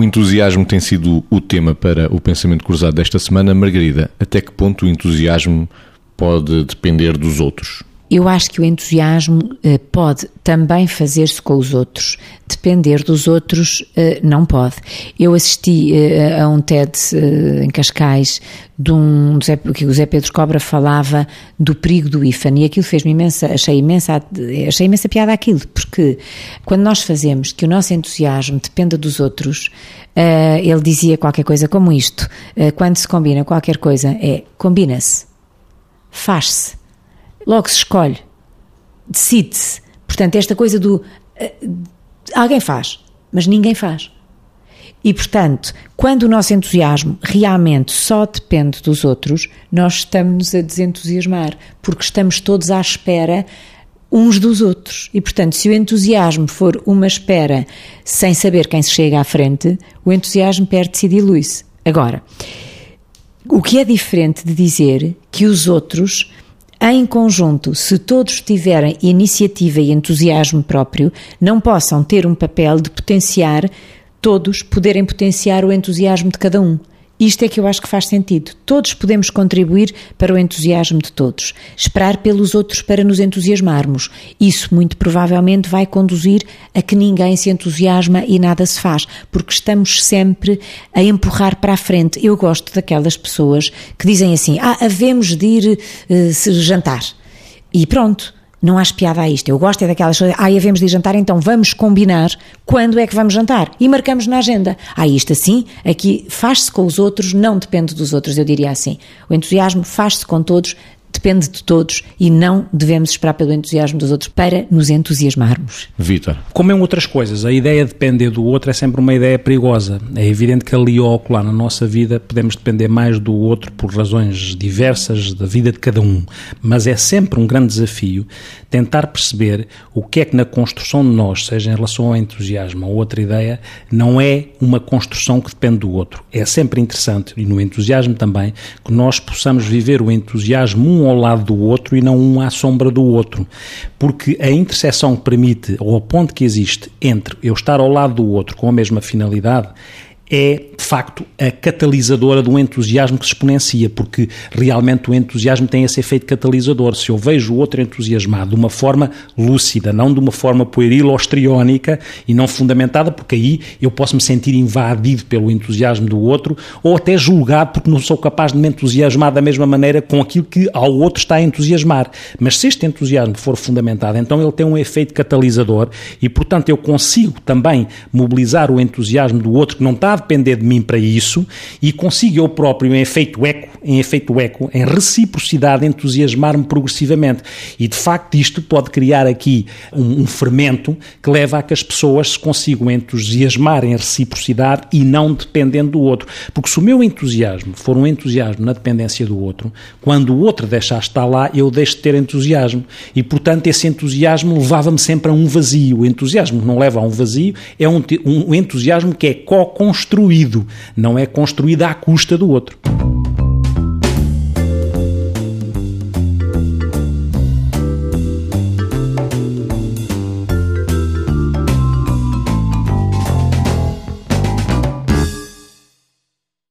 entusiasmo tem sido o tema para o pensamento cruzado desta semana. Margarida, até que ponto o entusiasmo pode depender dos outros? Eu acho que o entusiasmo eh, pode também fazer-se com os outros. Depender dos outros eh, não pode. Eu assisti eh, a um TED em Cascais de um que o Zé Pedro Cobra falava do perigo do IFAN e aquilo fez-me imensa, achei imensa, achei imensa piada aquilo, porque quando nós fazemos que o nosso entusiasmo dependa dos outros, ele dizia qualquer coisa como isto: quando se combina qualquer coisa, é combina-se, faz-se logo se escolhe, decide-se. Portanto, esta coisa do uh, alguém faz, mas ninguém faz. E, portanto, quando o nosso entusiasmo realmente só depende dos outros, nós estamos a desentusiasmar, porque estamos todos à espera uns dos outros. E, portanto, se o entusiasmo for uma espera sem saber quem se chega à frente, o entusiasmo perde-se e dilui-se. Agora, o que é diferente de dizer que os outros em conjunto, se todos tiverem iniciativa e entusiasmo próprio, não possam ter um papel de potenciar, todos poderem potenciar o entusiasmo de cada um. Isto é que eu acho que faz sentido. Todos podemos contribuir para o entusiasmo de todos. Esperar pelos outros para nos entusiasmarmos. Isso muito provavelmente vai conduzir a que ninguém se entusiasma e nada se faz, porque estamos sempre a empurrar para a frente. Eu gosto daquelas pessoas que dizem assim: ah, havemos de ir uh, jantar. E pronto não há piada a isto. Eu gosto é daquelas coisas. Ah, havemos de jantar, então vamos combinar quando é que vamos jantar. E marcamos na agenda. Ah, isto assim, aqui faz-se com os outros, não depende dos outros, eu diria assim. O entusiasmo faz-se com todos, depende de todos e não devemos esperar pelo entusiasmo dos outros para nos entusiasmarmos. Vitor. Como em outras coisas, a ideia de depender do outro é sempre uma ideia perigosa. É evidente que ali ou lá na nossa vida podemos depender mais do outro por razões diversas da vida de cada um, mas é sempre um grande desafio tentar perceber o que é que na construção de nós, seja em relação ao entusiasmo ou outra ideia, não é uma construção que depende do outro. É sempre interessante, e no entusiasmo também, que nós possamos viver o entusiasmo um ao lado do outro e não um à sombra do outro. Porque a interseção que permite, ou a ponte que existe entre eu estar ao lado do outro com a mesma finalidade, é, de facto, a catalisadora do entusiasmo que se exponencia, porque realmente o entusiasmo tem esse efeito catalisador. Se eu vejo o outro entusiasmado de uma forma lúcida, não de uma forma pueril ou estriónica e não fundamentada, porque aí eu posso me sentir invadido pelo entusiasmo do outro ou até julgado porque não sou capaz de me entusiasmar da mesma maneira com aquilo que ao outro está a entusiasmar. Mas se este entusiasmo for fundamentado, então ele tem um efeito catalisador e, portanto, eu consigo também mobilizar o entusiasmo do outro que não está depender de mim para isso e consigo eu próprio, em efeito eco, em efeito eco, em reciprocidade, entusiasmar-me progressivamente. E de facto isto pode criar aqui um, um, fermento que leva a que as pessoas se consigam entusiasmar em reciprocidade e não dependendo do outro. Porque se o meu entusiasmo for um entusiasmo na dependência do outro, quando o outro deixar estar lá, eu deixo de ter entusiasmo. E portanto esse entusiasmo levava-me sempre a um vazio. O entusiasmo não leva a um vazio é um, um entusiasmo que é co-construído construído, não é construída à custa do outro.